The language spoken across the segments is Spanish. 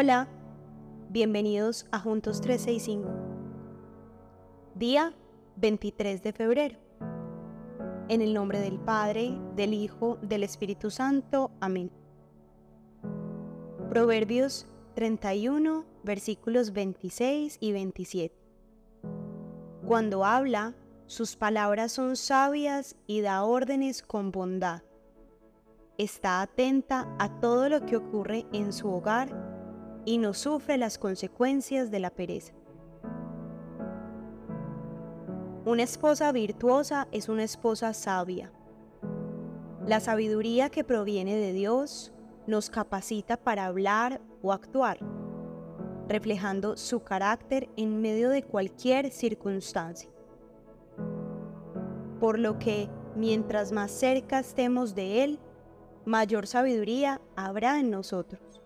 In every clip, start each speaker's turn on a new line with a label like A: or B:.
A: Hola, bienvenidos a Juntos 365. Día 23 de febrero. En el nombre del Padre, del Hijo, del Espíritu Santo. Amén. Proverbios 31, versículos 26 y 27. Cuando habla, sus palabras son sabias y da órdenes con bondad. Está atenta a todo lo que ocurre en su hogar y no sufre las consecuencias de la pereza. Una esposa virtuosa es una esposa sabia. La sabiduría que proviene de Dios nos capacita para hablar o actuar, reflejando su carácter en medio de cualquier circunstancia. Por lo que, mientras más cerca estemos de Él, mayor sabiduría habrá en nosotros.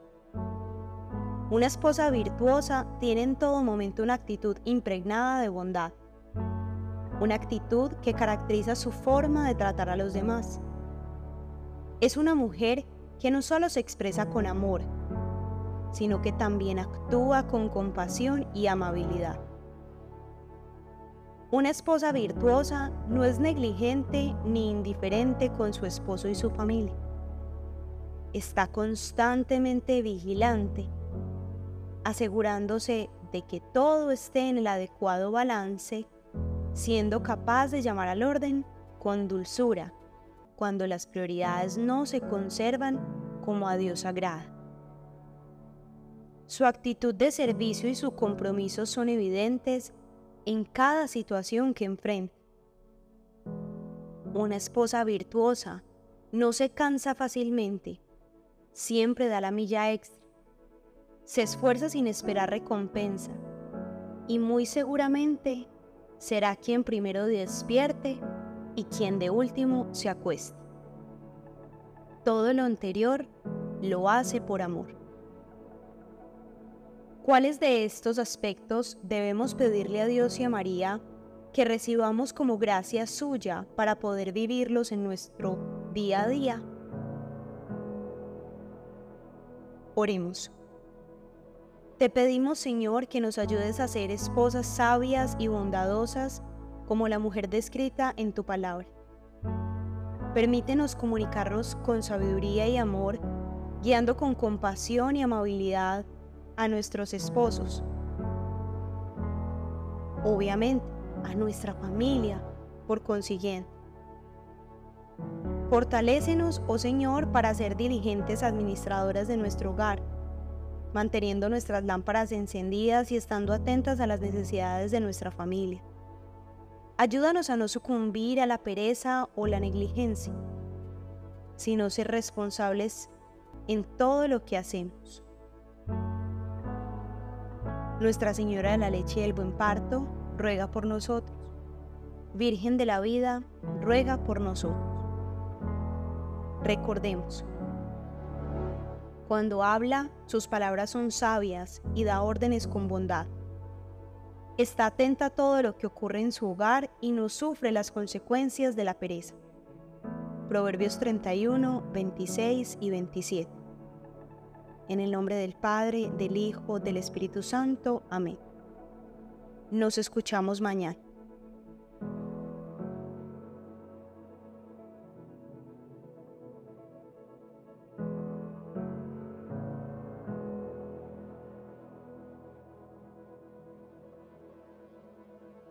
A: Una esposa virtuosa tiene en todo momento una actitud impregnada de bondad, una actitud que caracteriza su forma de tratar a los demás. Es una mujer que no solo se expresa con amor, sino que también actúa con compasión y amabilidad. Una esposa virtuosa no es negligente ni indiferente con su esposo y su familia. Está constantemente vigilante asegurándose de que todo esté en el adecuado balance, siendo capaz de llamar al orden con dulzura cuando las prioridades no se conservan como a Dios agrada. Su actitud de servicio y su compromiso son evidentes en cada situación que enfrenta. Una esposa virtuosa no se cansa fácilmente, siempre da la milla extra se esfuerza sin esperar recompensa y muy seguramente será quien primero despierte y quien de último se acueste. Todo lo anterior lo hace por amor. ¿Cuáles de estos aspectos debemos pedirle a Dios y a María que recibamos como gracia suya para poder vivirlos en nuestro día a día? Oremos. Te pedimos, Señor, que nos ayudes a ser esposas sabias y bondadosas como la mujer descrita en tu palabra. Permítenos comunicarnos con sabiduría y amor, guiando con compasión y amabilidad a nuestros esposos. Obviamente, a nuestra familia, por consiguiente. Fortalécenos, oh Señor, para ser diligentes administradoras de nuestro hogar manteniendo nuestras lámparas encendidas y estando atentas a las necesidades de nuestra familia. Ayúdanos a no sucumbir a la pereza o la negligencia, sino ser responsables en todo lo que hacemos. Nuestra Señora de la Leche y el Buen Parto, ruega por nosotros. Virgen de la Vida, ruega por nosotros. Recordemos, cuando habla, sus palabras son sabias y da órdenes con bondad. Está atenta a todo lo que ocurre en su hogar y no sufre las consecuencias de la pereza. Proverbios 31, 26 y 27. En el nombre del Padre, del Hijo, del Espíritu Santo. Amén. Nos escuchamos mañana.